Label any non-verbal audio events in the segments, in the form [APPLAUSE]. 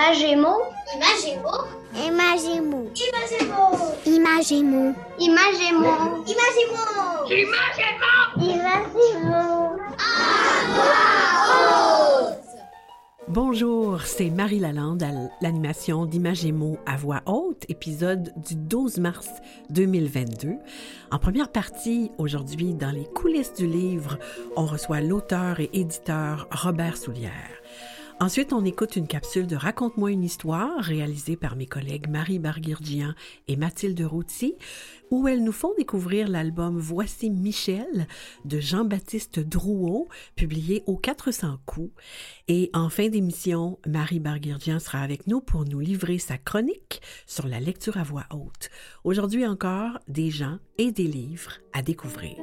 Imagémo. Imagémo. Imagémo. Imagémo. Imagémo. Imagémo. Imagémo. Imagémo. Bonjour, c'est Marie Lalande à l'animation d'Imagémo à voix haute, épisode du 12 mars 2022. En première partie, aujourd'hui, dans les coulisses du livre, on reçoit l'auteur et éditeur Robert Soulière. Ensuite, on écoute une capsule de Raconte-moi une histoire réalisée par mes collègues Marie Barguirgian et Mathilde Routy, où elles nous font découvrir l'album Voici Michel de Jean-Baptiste Drouot, publié aux 400 coups. Et en fin d'émission, Marie Barguirgian sera avec nous pour nous livrer sa chronique sur la lecture à voix haute. Aujourd'hui encore, des gens et des livres à découvrir.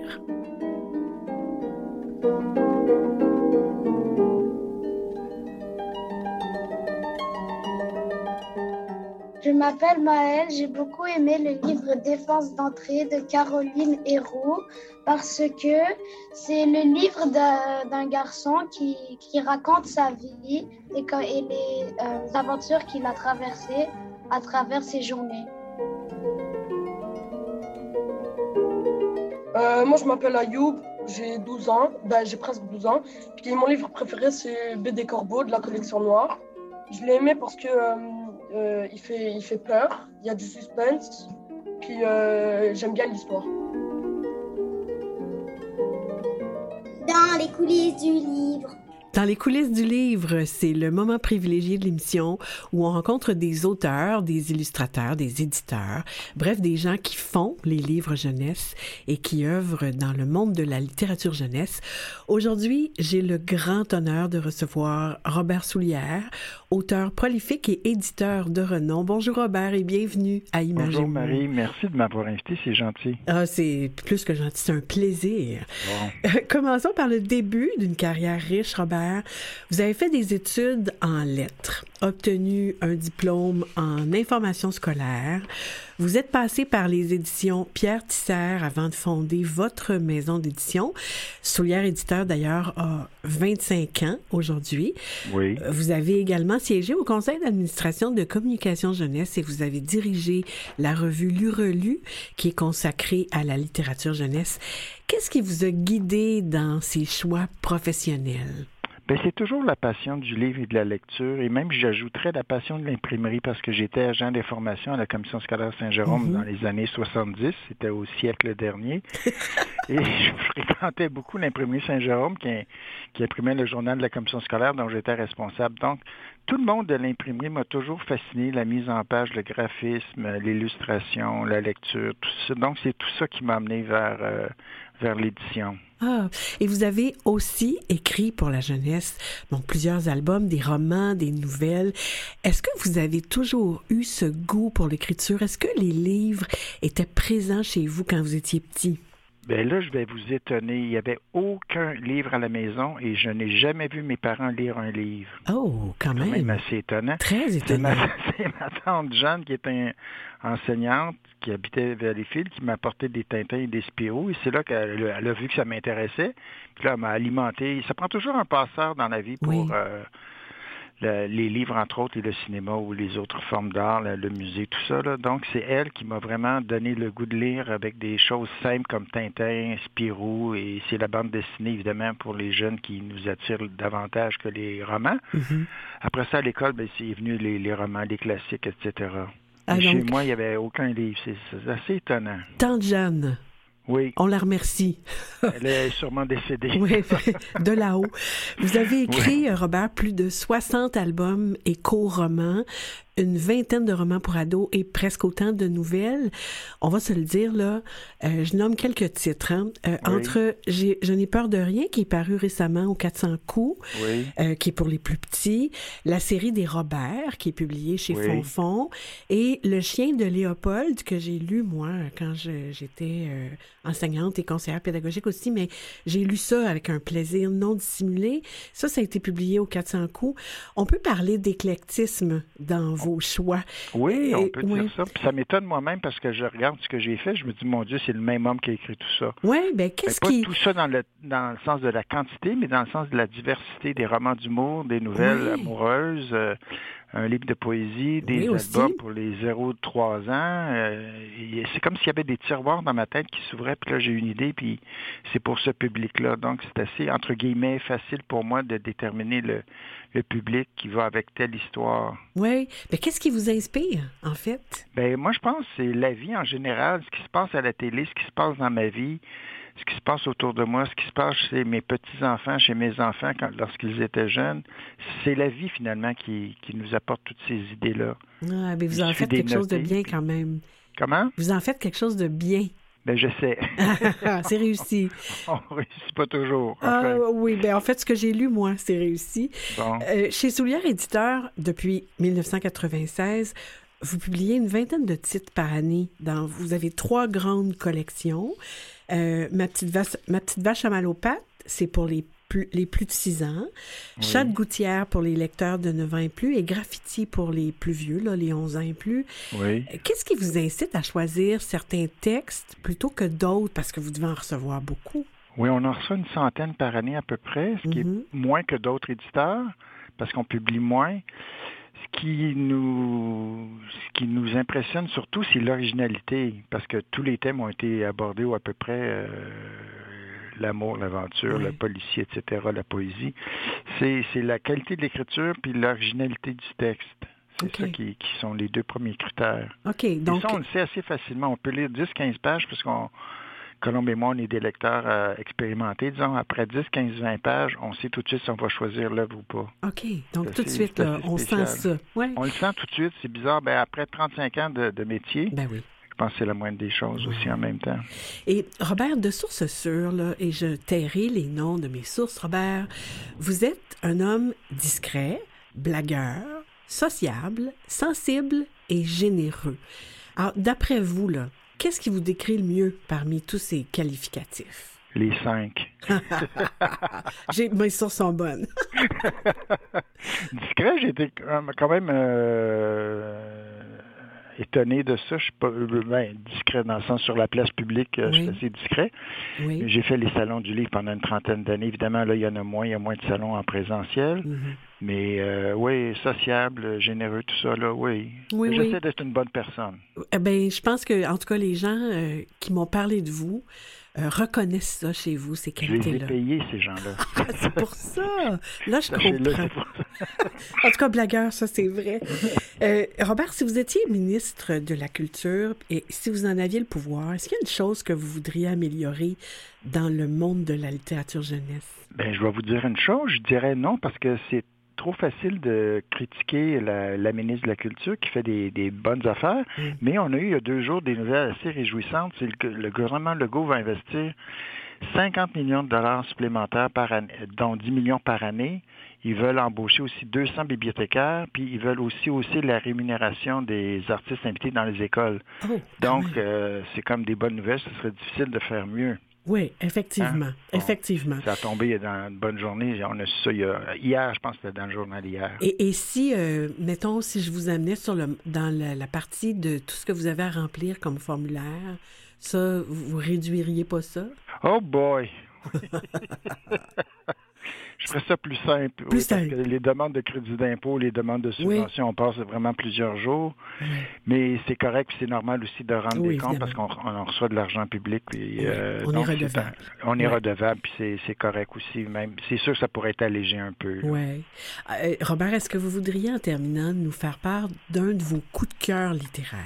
Je m'appelle Maëlle, j'ai beaucoup aimé le livre Défense d'entrée de Caroline Héroux parce que c'est le livre d'un garçon qui, raconte sa vie et les euh, aventures qu'il a traversées à travers ses journées. Euh, moi, je m'appelle Ayoub, j'ai 12 ans, ben, j'ai presque 12 ans. Puis mon livre préféré, c'est BD Corbeau de la collection Noire. Je l'ai aimé parce que euh, euh, il, fait, il fait peur, il y a du suspense, puis euh, j'aime bien l'histoire. Dans les coulisses du livre. Dans les coulisses du livre, c'est le moment privilégié de l'émission où on rencontre des auteurs, des illustrateurs, des éditeurs, bref, des gens qui font les livres jeunesse et qui œuvrent dans le monde de la littérature jeunesse. Aujourd'hui, j'ai le grand honneur de recevoir Robert Soulière, auteur prolifique et éditeur de renom. Bonjour Robert et bienvenue à Imagine. Bonjour Marie, merci de m'avoir invité, c'est gentil. Ah, c'est plus que gentil, c'est un plaisir. Bon. Commençons par le début d'une carrière riche, Robert. Vous avez fait des études en lettres, obtenu un diplôme en information scolaire. Vous êtes passé par les éditions Pierre Tisser avant de fonder votre maison d'édition. Soulière Éditeur, d'ailleurs, a 25 ans aujourd'hui. Oui, Vous avez également siégé au conseil d'administration de communication jeunesse et vous avez dirigé la revue L'Urelu qui est consacrée à la littérature jeunesse. Qu'est-ce qui vous a guidé dans ces choix professionnels? Ben, c'est toujours la passion du livre et de la lecture, et même j'ajouterais la passion de l'imprimerie parce que j'étais agent d'information à la Commission scolaire Saint-Jérôme Mhm. dans les années 70, c'était au siècle dernier, [LAUGHS] et je fréquentais beaucoup l'imprimerie Saint-Jérôme qui, qui imprimait le journal de la Commission scolaire dont j'étais responsable. Donc, tout le monde de l'imprimerie m'a toujours fasciné, la mise en page, le graphisme, l'illustration, la lecture, tout ça. Donc, c'est tout ça qui m'a amené vers, euh, vers l'édition. Ah, et vous avez aussi écrit pour la jeunesse, donc plusieurs albums, des romans, des nouvelles. Est-ce que vous avez toujours eu ce goût pour l'écriture? Est-ce que les livres étaient présents chez vous quand vous étiez petit? Ben là, je vais vous étonner. Il n'y avait aucun livre à la maison et je n'ai jamais vu mes parents lire un livre. Oh, quand C'est même même. assez étonnant. Très C'est étonnant. ma, [LAUGHS] c'est ma tante Jeanne qui est un- enseignante qui habitait vers les fils qui m'a apporté des Tintins et des Spirou et c'est là qu'elle a- vu que ça m'intéressait. Puis là, elle m'a alimenté. Ça prend toujours un passeur dans la vie pour Oui. euh, le- les livres, entre autres, et le cinéma ou les autres formes d'art, le, le musée, tout ça. là. Donc, c'est elle qui m'a vraiment donné le goût de lire avec des choses simples comme Tintin, Spirou, et c'est la bande dessinée, évidemment, pour les jeunes qui nous attirent davantage que les romans. Mhm. Après ça, à l'école, ben, c'est venu les, les romans, les classiques, etc. Ah, Chez moi, il n'y avait aucun livre. C'est assez étonnant. Tante Jeanne, Oui, on la remercie. elle est sûrement décédée. Oui, de là-haut. Vous avez écrit, euh, Robert, plus de 60 albums et co-romans, une vingtaine de romans pour ados et presque autant de nouvelles. On va se le dire, là, euh, je nomme quelques titres. hein. Euh, Oui. Entre j'ai- Je n'ai peur de rien, qui est paru récemment aux 400 coups, Oui, euh, qui est pour les plus petits, la série des Robert, qui est publiée chez. Fonfon, et Le chien de Léopold, que j'ai lu, moi, quand j'étais enseignante et conseillère pédagogique aussi, mais j'ai lu ça avec un plaisir non dissimulé. Ça, ça a été publié aux 400 coups. On peut parler d'éclectisme dans vos choix. oui, on peut oui. dire ça. Puis ça m'étonne moi-même parce que je regarde ce que j'ai fait. Je me dis, mon Dieu, c'est le même homme qui a écrit tout ça. Oui, Ben, qu'est-ce pas qui... tout ça dans le, dans le sens de la quantité, mais dans le sens de la diversité des romans d'humour, des nouvelles Oui. amoureuses, euh, un livre de poésie, des Oui, albums pour les 0-3 ans. Euh, c'est comme s'il y avait des tiroirs dans ma tête qui s'ouvraient, puis là, j'ai une idée, puis c'est pour ce public-là. Donc, c'est assez, entre guillemets, facile pour moi de déterminer le, le public qui va avec telle histoire. Oui. Mais qu'est-ce qui vous inspire, en fait? Ben moi, je pense que c'est la vie en général, ce qui se passe à la télé, ce qui se passe dans ma vie, ce qui se passe autour de moi, ce qui se passe chez mes petits-enfants, chez mes enfants lorsqu'ils étaient jeunes. C'est la vie, finalement, qui, qui nous apporte toutes ces idées-là. Ah, mais vous en faites quelque chose de bien quand même. Comment? Vous en faites quelque chose de bien. Ben je sais. [LAUGHS] c'est réussi. [LAUGHS] On réussit pas toujours. Ah, oui, ben en fait, ce que j'ai lu, moi, c'est réussi. bon. Euh, chez Soulière Éditeur, depuis 1996, vous publiez une vingtaine de titres par année. Dans, vous avez trois grandes collections. Euh, ma, petite vache, ma petite vache à mal aux pattes, c'est pour les plus, les plus de 6 ans. Chat de gouttière pour les lecteurs de 9 ans et plus et Graffiti pour les plus vieux, là, les 11 ans et plus. Oui. Qu'est-ce qui vous incite à choisir certains textes plutôt que d'autres? Parce que vous devez en recevoir beaucoup? Oui, on en reçoit une centaine par année à peu près, ce qui est moins que d'autres éditeurs, parce qu'on publie moins. Ce qui nous, ce qui nous impressionne surtout, c'est l'originalité, parce que tous les thèmes ont été abordés ou à peu près euh, l'amour, l'aventure, Oui. le policier, etc., la poésie. C'est, la qualité de l'écriture puis l'originalité du texte. C'est ça qui, qui sont les deux premiers critères. OK, Et donc... ça, on le sait assez facilement. On peut lire 10-15 pages, puisqu'on, Colombe et moi, on est des lecteurs euh, expérimentés. Disons, après 10, 15, 20 pages, on sait tout de suite si on va choisir l'œuvre ou pas. OK, donc tout de suite, là, on sent ça. Ouais. On le sent tout de suite, c'est bizarre. Ben, après 35 ans de, de métier, Ben oui. je pense que c'est la moindre des choses aussi en même temps. Et Robert, de sources sûres, là, et je tairai les noms de mes sources, Robert, vous êtes un homme discret, blagueur, sociable, sensible et généreux. Alors, d'après vous, là, qu'est-ce qui vous décrit le mieux parmi tous ces qualificatifs? Les cinq. [LAUGHS] J'ai, mes sources sont bonnes. [LAUGHS] Discret, j'ai été quand même euh, étonné de ça. Je suis pas euh, ben, discret dans le sens sur la place publique, euh, je suis assez discret. Oui. J'ai fait les salons du livre pendant une trentaine d'années. Évidemment, là, il y en a moins, il y a moins de salons en présentiel. Mhm. Mais euh, oui, sociable, généreux, tout ça, là, oui. Oui, J'essaie oui. d'être une bonne personne. Eh ben, je pense que, en tout cas, les gens euh, qui m'ont parlé de vous euh, reconnaissent ça chez vous, ces Je les ai qualités-là. payés, ces gens-là. [LAUGHS] Ah, c'est pour ça. Là, je [LAUGHS] comprends. [LAUGHS] En tout cas, blagueur, ça, c'est vrai. Euh, Robert, si vous étiez ministre de la Culture et si vous en aviez le pouvoir, est-ce qu'il y a une chose que vous voudriez améliorer dans le monde de la littérature jeunesse? Ben, je vais vous dire une chose, je dirais non parce que c'est trop facile de critiquer la, la ministre de la Culture qui fait des, des bonnes affaires, Mm. mais on a eu il y a deux jours des nouvelles assez réjouissantes. C'est que le gouvernement Legault va investir 50 millions de dollars supplémentaires par année, dont 10 millions par année. Ils veulent embaucher aussi 200 bibliothécaires, puis ils veulent aussi hausser la rémunération des artistes invités dans les écoles. Oh, Donc, quand même. euh, c'est comme des bonnes nouvelles, ce serait difficile de faire mieux. Oui, effectivement, Hein? Bon. effectivement. Ça a tombé dans une bonne journée. On a su ça hier, je pense que c'était dans le journal hier. Et, et si, euh, mettons, si je vous amenais sur le, dans la, la partie de tout ce que vous avez à remplir comme formulaire, ça, vous vous réduiriez pas ça? Oh boy! [LAUGHS] je ferais ça plus simple. Plus oui, parce simple. que les demandes de crédit d'impôt, les demandes de subvention, on passe vraiment plusieurs jours. Mais c'est correct, puis c'est normal aussi de rendre des comptes parce qu'on on en reçoit de l'argent public. Euh, on est redevable. on est redevable, puis c'est- correct aussi. Même, c'est sûr que ça pourrait être allégé un peu. Oui. Robert, est-ce que vous voudriez, en terminant, nous faire part d'un de vos coups de cœur littéraires?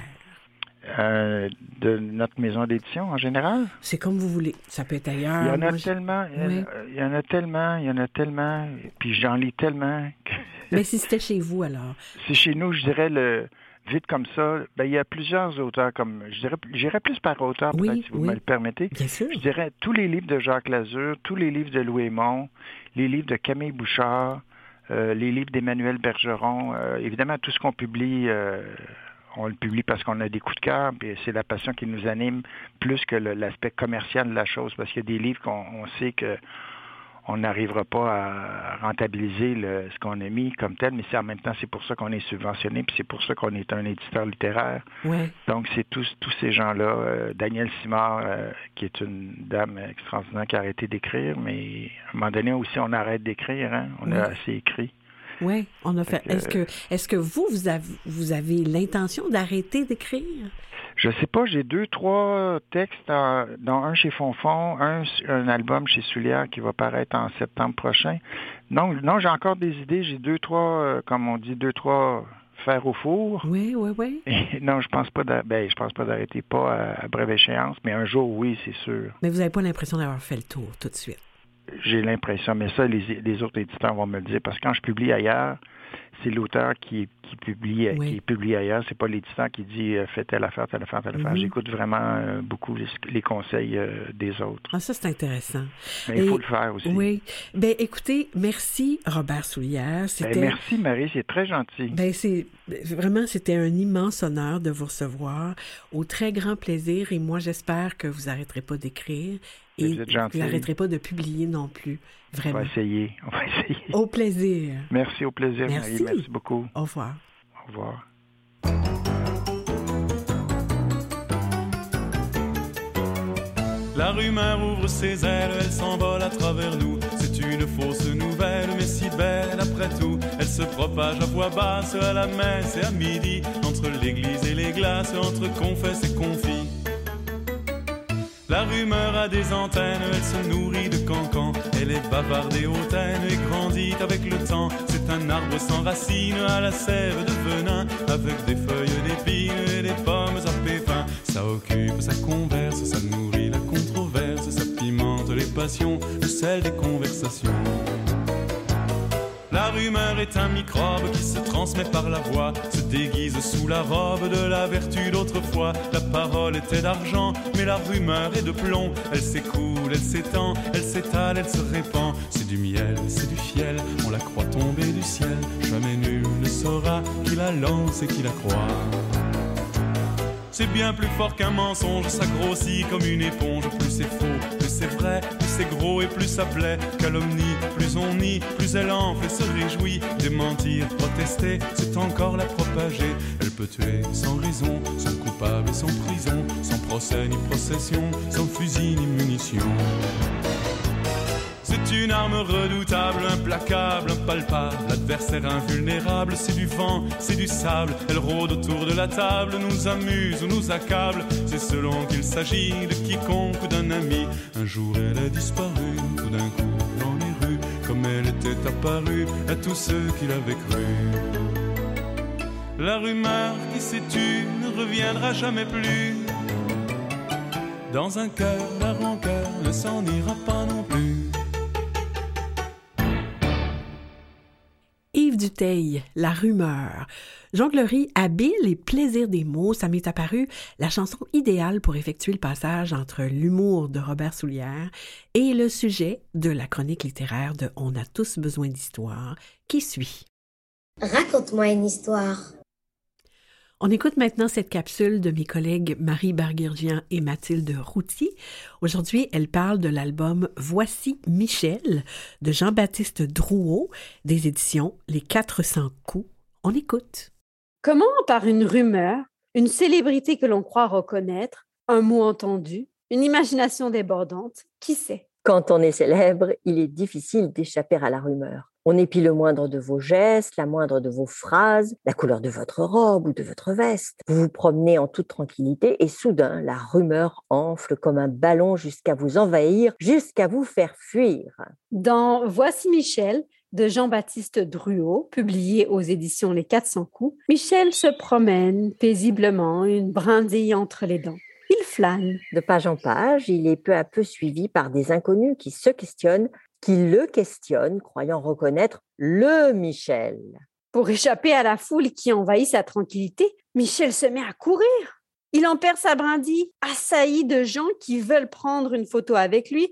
Euh, de notre maison d'édition en général? C'est comme vous voulez. Ça peut être ailleurs. Il y en a Moi, tellement, il y en a- Oui. il y en a tellement, il y en a tellement, puis j'en lis tellement. que- [LAUGHS] Mais si c'était chez vous, alors? C'est chez nous, je dirais le vite comme ça. Ben, il y a plusieurs auteurs comme, je dirais, j'irais plus par auteur Oui, si vous oui. me le permettez. Bien sûr. Je dirais tous les livres de Jacques Lazur, tous les livres de Louis Aymon, les livres de Camille Bouchard, euh, les livres d'Emmanuel Bergeron. euh, évidemment, tout ce qu'on publie, euh, on le publie parce qu'on a des coups de cœur, puis c'est la passion qui nous anime plus que l'aspect commercial de la chose, parce qu'il y a des livres qu'on on sait que on n'arrivera pas à rentabiliser le- ce qu'on a mis comme tel, mais c'est en même temps, c'est pour ça qu'on est subventionné, puis c'est pour ça qu'on est un éditeur littéraire. Donc, c'est tous, tous ces gens-là. Euh, Daniel Simard, euh, qui est une dame extraordinaire qui a arrêté d'écrire, mais à un moment donné aussi, on arrête d'écrire. Hein? On a assez écrit. Oui, on a fait. Est-ce que, est-ce que vous, vous avez, vous avez l'intention d'arrêter d'écrire? Je sais pas, j'ai deux, trois textes, dont un chez Fonfon, un, un album chez Soulière qui va paraître en septembre prochain. Non, non, j'ai encore des idées. J'ai deux, trois, euh, comme on dit, deux, trois fers au four. Oui, oui, oui. Et [LAUGHS] non, je pense pas ben, je pense pas d'arrêter pas à, à brève échéance, mais un jour, oui, c'est sûr. Mais vous n'avez pas l'impression d'avoir fait le tour tout de suite? J'ai l'impression, mais ça, les, les autres éditeurs vont me le dire, parce que quand je publie ailleurs, c'est l'auteur qui, qui publie Oui. qui publie ailleurs, c'est pas l'éditeur qui dit euh, fais telle affaire, telle affaire, telle affaire. Mhm. J'écoute vraiment euh, beaucoup les, les conseils euh, des autres. Ah, ça, c'est intéressant. Mais il faut le faire aussi. Oui. Ben, écoutez, merci, Robert Soulière. Ben, merci Marie, c'est très gentil. Ben, c'est vraiment, c'était un immense honneur de vous recevoir, au très grand plaisir. Et moi, j'espère que vous n'arrêterez pas d'écrire et Vous êtes gentil. vous n'arrêterez pas de publier non plus. on Vraiment. va essayer, on va essayer. Au plaisir. Merci, au plaisir Merci. Marie, merci beaucoup. Au revoir. Au revoir. La rumeur ouvre ses ailes, elle s'envole à travers nous. C'est une fausse nouvelle, mais si belle après tout. Elle se propage à voix basse à la messe et à midi, entre l'église et les glaces, entre confesse et confit. La rumeur a des antennes, elle se nourrit de cancans. Elle est bavarde et hautaine et grandit avec le temps. C'est un arbre sans racines à la sève de venin, avec des feuilles d'épines et des pommes à pépins. Ça occupe, ça converse, ça nourrit la controverse, ça pimente les passions, le sel des conversations. La rumeur est un microbe qui se transmet par la voix, se déguise sous la robe de la vertu d'autrefois. La parole était d'argent, mais la rumeur est de plomb. Elle s'écoule, elle s'étend, elle s'étale, elle se répand. C'est du miel, c'est du fiel, on la croit tomber du ciel. Jamais nul ne saura qui la lance et qui la croit. C'est bien plus fort qu'un mensonge, ça grossit comme une éponge. Plus c'est faux, plus c'est vrai, plus c'est gros et plus ça plaît. Calomnie, plus on nie, plus elle enfle et se réjouit. Démentir, protester, c'est encore la propager. Elle peut tuer sans raison, sans coupable et sans prison, sans procès ni procession, sans fusil ni munition. C'est une arme redoutable, implacable, impalpable, adversaire invulnérable, c'est du vent, c'est du sable, elle rôde autour de la table, nous amuse ou nous accable, c'est selon qu'il s'agit de quiconque ou d'un ami. Un jour elle a disparu, tout d'un coup dans les rues, comme elle était apparue à tous ceux qui l'avaient cru. La rumeur qui s'est tue ne reviendra jamais plus. Dans un cœur, la rancœur ne s'en ira pas non plus. La rumeur. Jonglerie habile et plaisir des mots, ça m'est apparu la chanson idéale pour effectuer le passage entre l'humour de Robert Soulière et le sujet de la chronique littéraire de On a tous besoin d'histoire qui suit. Raconte-moi une histoire. On écoute maintenant cette capsule de mes collègues Marie Barguirgian et Mathilde Routy. Aujourd'hui, elles parlent de l'album Voici Michel de Jean-Baptiste Drouot des éditions Les 400 coups. On écoute. Comment, par une rumeur, une célébrité que l'on croit reconnaître, un mot entendu, une imagination débordante, qui sait? Quand on est célèbre, il est difficile d'échapper à la rumeur. On épie le moindre de vos gestes, la moindre de vos phrases, la couleur de votre robe ou de votre veste. Vous vous promenez en toute tranquillité et soudain, la rumeur enfle comme un ballon jusqu'à vous envahir, jusqu'à vous faire fuir. Dans Voici Michel de Jean-Baptiste Druot, publié aux éditions Les 400 coups, Michel se promène paisiblement, une brindille entre les dents. Flâne. De page en page, il est peu à peu suivi par des inconnus qui se questionnent, qui le questionnent, croyant reconnaître le Michel. Pour échapper à la foule qui envahit sa tranquillité, Michel se met à courir. Il en perd sa brindille, assailli de gens qui veulent prendre une photo avec lui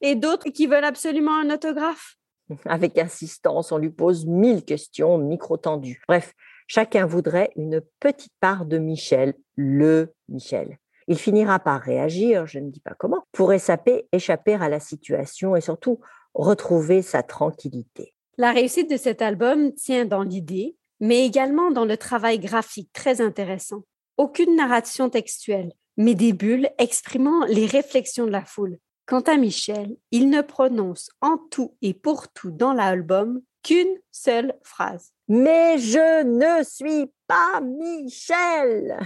et d'autres qui veulent absolument un autographe. [LAUGHS] Avec insistance, on lui pose mille questions micro-tendues. Bref, chacun voudrait une petite part de Michel, le Michel. Il finira par réagir, je ne dis pas comment, pour échapper, échapper à la situation et surtout retrouver sa tranquillité. La réussite de cet album tient dans l'idée, mais également dans le travail graphique très intéressant. Aucune narration textuelle, mais des bulles exprimant les réflexions de la foule. Quant à Michel, il ne prononce en tout et pour tout dans l'album qu'une seule phrase. Mais je ne suis pas Michel.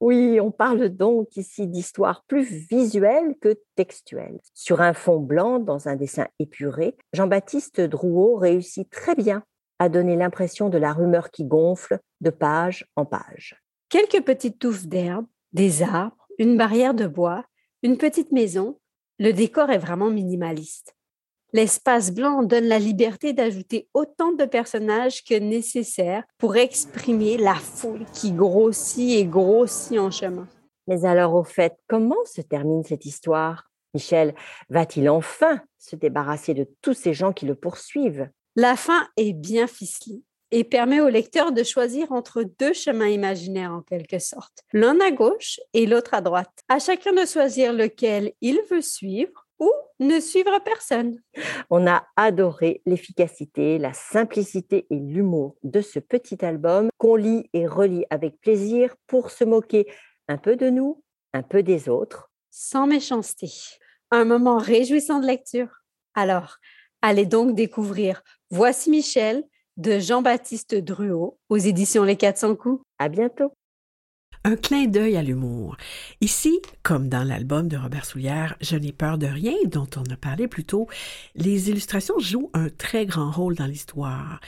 Oui, on parle donc ici d'histoires plus visuelles que textuelles. Sur un fond blanc, dans un dessin épuré, Jean-Baptiste Drouot réussit très bien à donner l'impression de la rumeur qui gonfle de page en page. Quelques petites touffes d'herbe, des arbres, une barrière de bois, une petite maison, le décor est vraiment minimaliste. L'espace blanc donne la liberté d'ajouter autant de personnages que nécessaire pour exprimer la foule qui grossit et grossit en chemin. Mais alors, au fait, comment se termine cette histoire? Michel va-t-il enfin se débarrasser de tous ces gens qui le poursuivent? La fin est bien ficelée et permet au lecteur de choisir entre deux chemins imaginaires en quelque sorte, l'un à gauche et l'autre à droite. À chacun de choisir lequel il veut suivre ou ne suivre personne. On a adoré l'efficacité, la simplicité et l'humour de ce petit album qu'on lit et relit avec plaisir pour se moquer un peu de nous, un peu des autres. Sans méchanceté. Un moment réjouissant de lecture. Alors, allez donc découvrir Voici Michel de Jean-Baptiste Druot aux éditions Les 400 coups. À bientôt. Un clin d'œil à l'humour. Ici, comme dans l'album de Robert Soulière, Je n'ai peur de rien, dont on a parlé plus tôt, les illustrations jouent un très grand rôle dans l'histoire.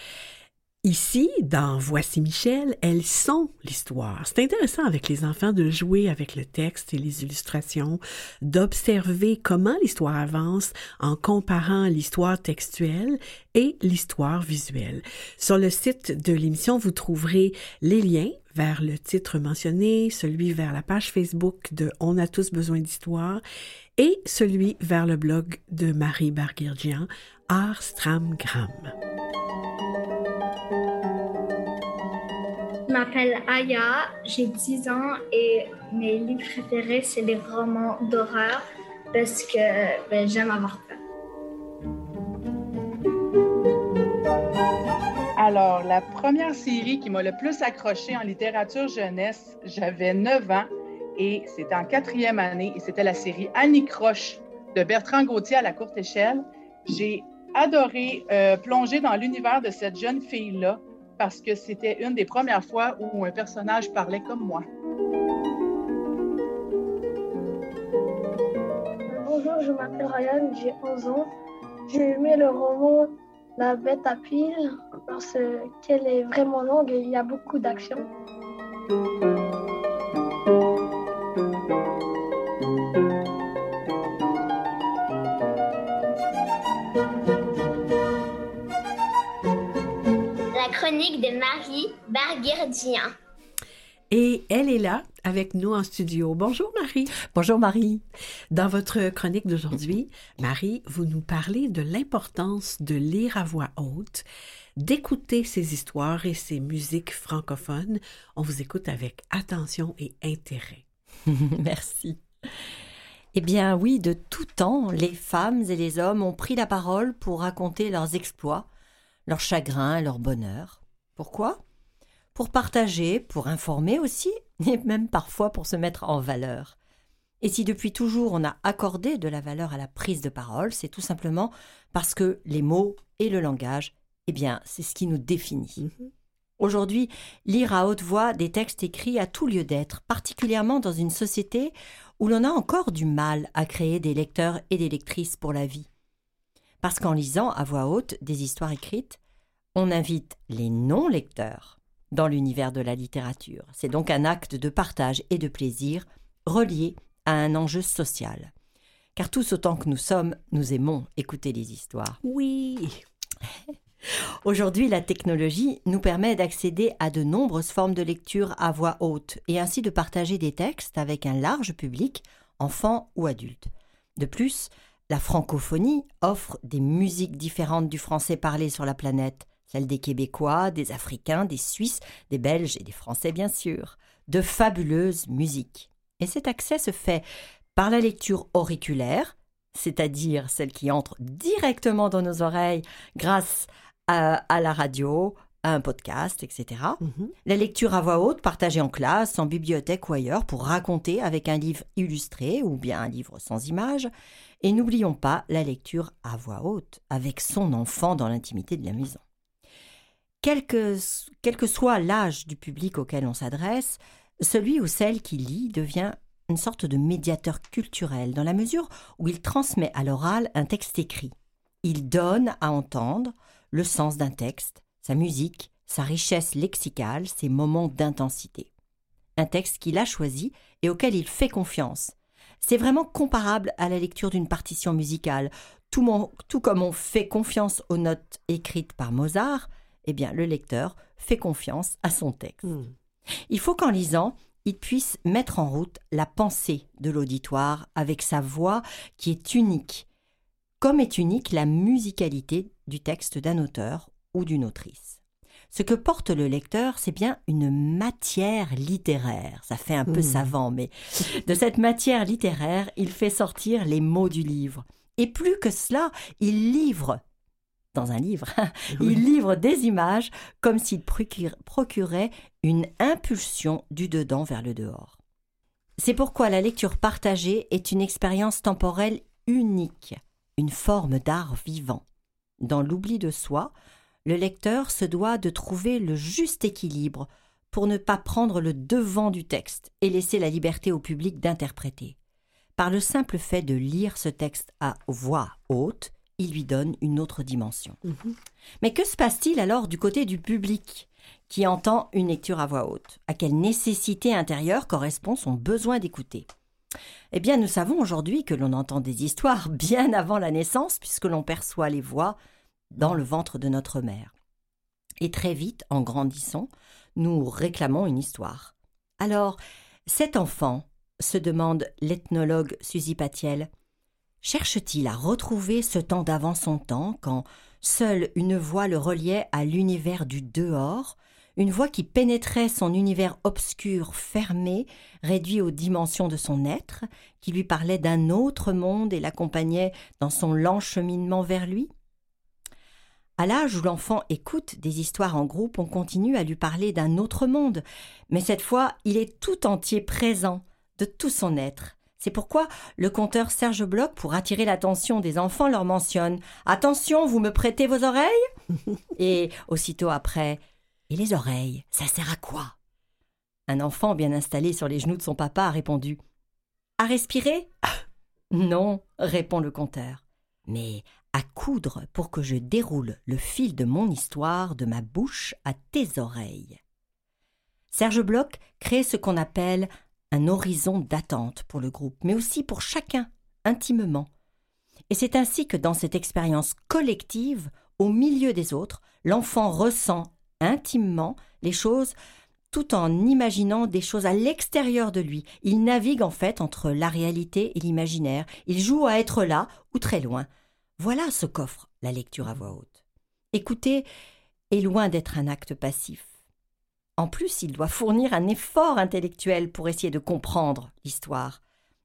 Ici, dans Voici Michel, elles sont l'histoire. C'est intéressant avec les enfants de jouer avec le texte et les illustrations, d'observer comment l'histoire avance en comparant l'histoire textuelle et l'histoire visuelle. Sur le site de l'émission, vous trouverez les liens vers le titre mentionné, celui vers la page Facebook de On a tous besoin d'histoire et celui vers le blog de Marie Barguirgian, Arstramgram. Je m'appelle Aya, j'ai 10 ans et mes livres préférés, c'est les romans d'horreur parce que ben, j'aime avoir peur. Alors, la première série qui m'a le plus accroché en littérature jeunesse, j'avais 9 ans et c'était en quatrième année et c'était la série Annie Croche de Bertrand Gauthier à la courte échelle. J'ai adoré euh, plonger dans l'univers de cette jeune fille-là parce que c'était une des premières fois où un personnage parlait comme moi. Bonjour, je m'appelle Ryan, j'ai 11 ans. J'ai aimé le roman La bête à pile parce qu'elle est vraiment longue et il y a beaucoup d'action. La chronique de Marie Barguerdien. Et elle est là avec nous en studio. Bonjour Marie. Bonjour Marie. Dans votre chronique d'aujourd'hui, Marie, vous nous parlez de l'importance de lire à voix haute, d'écouter ces histoires et ces musiques francophones. On vous écoute avec attention et intérêt. [LAUGHS] Merci. Eh bien oui, de tout temps, les femmes et les hommes ont pris la parole pour raconter leurs exploits, leurs chagrins, leur bonheur. Pourquoi? Pour partager, pour informer aussi, [LAUGHS] et même parfois pour se mettre en valeur. Et si depuis toujours on a accordé de la valeur à la prise de parole, c'est tout simplement parce que les mots et le langage, eh bien, c'est ce qui nous définit. Aujourd'hui, lire à haute voix des textes écrits a tout lieu d'être, particulièrement dans une société où l'on a encore du mal à créer des lecteurs et des lectrices pour la vie. Parce qu'en lisant à voix haute des histoires écrites, on invite les non-lecteurs dans l'univers de la littérature. C'est donc un acte de partage et de plaisir relié à un enjeu social. Car tous autant que nous sommes, nous aimons écouter les histoires. Oui. [LAUGHS] Aujourd'hui, la technologie nous permet d'accéder à de nombreuses formes de lecture à voix haute et ainsi de partager des textes avec un large public, enfants ou adultes. De plus, la francophonie offre des musiques différentes du français parlé sur la planète, celles des Québécois, des Africains, des Suisses, des Belges et des Français bien sûr, de fabuleuses musiques. Et cet accès se fait par la lecture auriculaire, c'est-à-dire celle qui entre directement dans nos oreilles grâce à, à la radio, à un podcast, etc. La lecture à voix haute, partagée en classe, en bibliothèque ou ailleurs pour raconter avec un livre illustré ou bien un livre sans images. Et n'oublions pas la lecture à voix haute avec son enfant dans l'intimité de la maison. Quel que, quel que soit l'âge du public auquel on s'adresse, celui ou celle qui lit devient une sorte de médiateur culturel dans la mesure où il transmet à l'oral un texte écrit. Il donne à entendre le sens d'un texte, sa musique, sa richesse lexicale, ses moments d'intensité. Un texte qu'il a choisi et auquel il fait confiance. C'est vraiment comparable à la lecture d'une partition musicale. Tout, tout, comme on fait confiance aux notes écrites par Mozart, eh bien le lecteur fait confiance à son texte. Hmm. Il faut qu'en lisant, il puisse mettre en route la pensée de l'auditoire avec sa voix qui est unique, comme est unique la musicalité du texte d'un auteur ou d'une autrice. Ce que porte le lecteur, c'est bien une matière littéraire. Ça fait un peu Mmh. savant, mais de cette matière littéraire, il fait sortir les mots du livre. Et plus que cela, il livre, dans un livre, [LAUGHS] il livre des images comme s'il procurait une impulsion du dedans vers le dehors. C'est pourquoi la lecture partagée est une expérience temporelle unique, une forme d'art vivant. Dans l'oubli de soi, le lecteur se doit de trouver le juste équilibre pour ne pas prendre le devant du texte et laisser la liberté au public d'interpréter. Par le simple fait de lire ce texte à voix haute, il lui donne une autre dimension. Mais que se passe-t-il alors du côté du public qui entend une lecture à voix haute? À quelle nécessité intérieure correspond son besoin d'écouter? Eh bien, nous savons aujourd'hui que l'on entend des histoires [LAUGHS] bien avant la naissance, puisque l'on perçoit les voix dans le ventre de notre mère. Et très vite, en grandissant, nous réclamons une histoire. Alors, cet enfant, se demande l'ethnologue Suzy Patiel, cherche-t-il à retrouver ce temps d'avant son temps quand seule une voix le reliait à l'univers du dehors, une voix qui pénétrait son univers obscur, fermé, réduit aux dimensions de son être, qui lui parlait d'un autre monde et l'accompagnait dans son lent cheminement vers lui? À l'âge où l'enfant écoute des histoires en groupe, on continue à lui parler d'un autre monde, mais cette fois, il est tout entier présent, de tout son être. C'est pourquoi le conteur Serge Bloch, pour attirer l'attention des enfants, leur mentionne. Attention, vous me prêtez vos oreilles? [LAUGHS] Et aussitôt après Et les oreilles, ça sert à quoi Un enfant bien installé sur les genoux de son papa a répondu À respirer? [LAUGHS] Non, répond le conteur, mais à coudre pour que je déroule le fil de mon histoire de ma bouche à tes oreilles. Serge Bloch crée ce qu'on appelle un horizon d'attente pour le groupe, mais aussi pour chacun, intimement. Et c'est ainsi que dans cette expérience collective, au milieu des autres, l'enfant ressent intimement les choses tout en imaginant des choses à l'extérieur de lui. Il navigue en fait entre la réalité et l'imaginaire. Il joue à être là ou très loin. Voilà ce qu'offre la lecture à voix haute. Écouter est loin d'être un acte passif. En plus, il doit fournir un effort intellectuel pour essayer de comprendre l'histoire.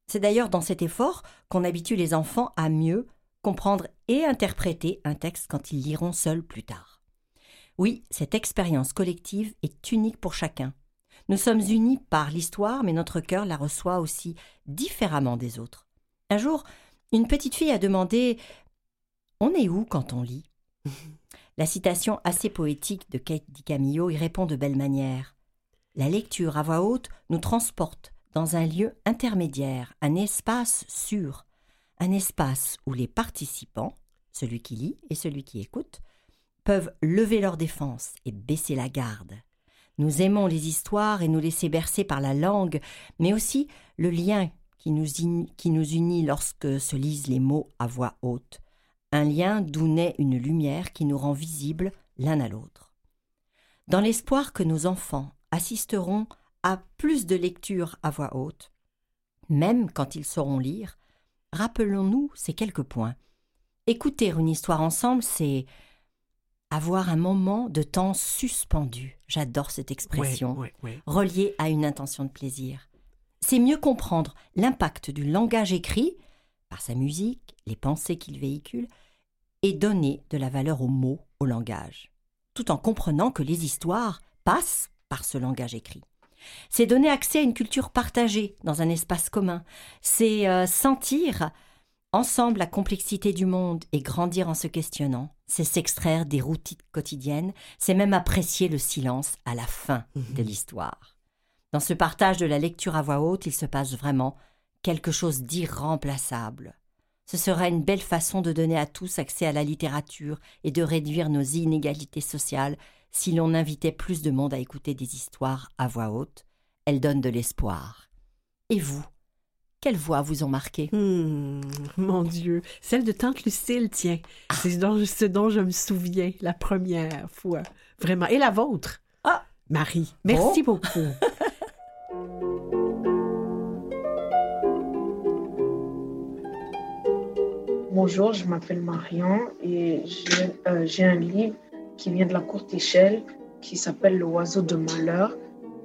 C'est d'ailleurs dans cet effort qu'on habitue les enfants à mieux comprendre et interpréter un texte quand ils liront seuls plus tard. Oui, cette expérience collective est unique pour chacun. Nous sommes unis par l'histoire, mais notre cœur la reçoit aussi différemment des autres. Un jour, une petite fille a demandé On est où quand on lit? La citation assez poétique de Kate DiCamillo y répond de belle manière. La lecture à voix haute nous transporte dans un lieu intermédiaire, un espace sûr, un espace où les participants, celui qui lit et celui qui écoute, peuvent lever leur défense et baisser la garde. Nous aimons les histoires et nous laisser bercer par la langue, mais aussi le lien qui qui nous unit lorsque se lisent les mots à voix haute un lien d'où naît une lumière qui nous rend visibles l'un à l'autre. Dans l'espoir que nos enfants assisteront à plus de lectures à voix haute, même quand ils sauront lire, rappelons-nous ces quelques points. Écouter une histoire ensemble, c'est avoir un moment de temps suspendu. J'adore cette expression, ouais, ouais, ouais. reliée à une intention de plaisir. C'est mieux comprendre l'impact du langage écrit, par sa musique, les pensées qu'il véhicule, et donner de la valeur aux mots, au langage, tout en comprenant que les histoires passent par ce langage écrit. C'est donner accès à une culture partagée dans un espace commun. C'est euh, sentir ensemble la complexité du monde et grandir en se questionnant. c'est s'extraire des routines quotidiennes, c'est même apprécier le silence à la fin de l'histoire. Dans ce partage de la lecture à voix haute, il se passe vraiment quelque chose d'irremplaçable. Ce serait une belle façon de donner à tous accès à la littérature et de réduire nos inégalités sociales si l'on invitait plus de monde à écouter des histoires à voix haute. Elles donnent de l'espoir. Et vous quelles voix vous ont marqué Hmm, mon Dieu, celle de Tante Lucille, tiens. C'est ce dont je me souviens la première fois. Vraiment. Et la vôtre? Ah! Marie, merci beaucoup. [LAUGHS] Bonjour, je m'appelle Marion et j'ai euh, j'ai un livre qui vient de la courte échelle qui s'appelle L'oiseau de malheur.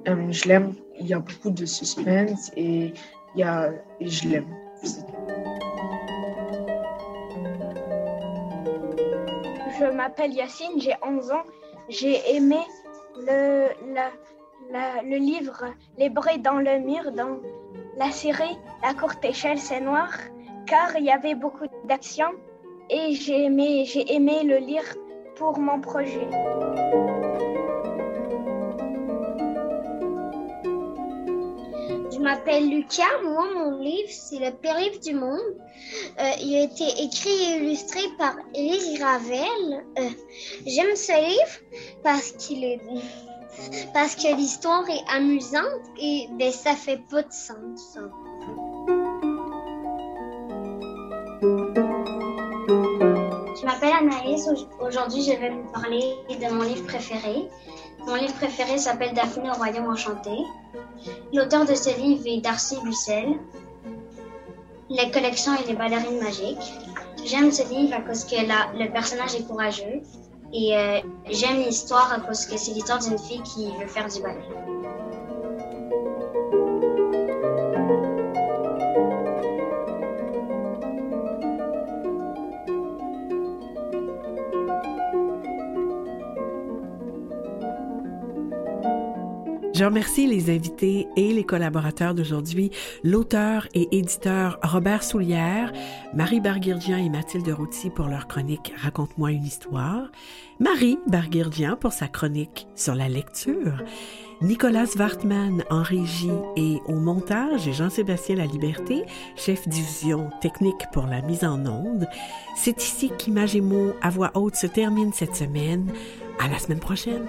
Euh, je l'aime, il y a beaucoup de suspense et, il y a, je l'aime. Je m'appelle Yacine, j'ai 11 ans. J'ai aimé le, la- le livre Les bruits dans le mur dans la série La courte échelle, c'est noir, car il y avait beaucoup d'action et j'ai aimé, j'ai aimé le lire pour mon projet. Je m'appelle Lucas. Moi, mon livre, c'est Le périph' du monde. Euh, il a été écrit et illustré par Élise Gravel. Euh, J'aime ce livre parce qu'il est parce que l'histoire est amusante et ben, ça fait pas de sens. Anaïs. Au- Aujourd'hui, je vais vous parler de mon livre préféré. Mon livre préféré s'appelle Daphné au royaume enchanté. L'auteur de ce livre est Darcy Bussel. Les collections et les ballerines magiques. J'aime ce livre à cause que la- le personnage est courageux. Et euh, j'aime l'histoire à cause que c'est l'histoire d'une fille qui veut faire du ballet. Je remercie les invités et les collaborateurs d'aujourd'hui, l'auteur et éditeur Robert Soulière, Marie Barguirdian et Mathilde Routy pour leur chronique Raconte-moi une histoire, Marie Barguirdian pour sa chronique sur la lecture, Nicolas Wartman en régie et au montage et Jean-Sébastien La Liberté, chef division technique pour la mise en onde. C'est ici qu'Image et mots à voix haute se termine cette semaine. À la semaine prochaine.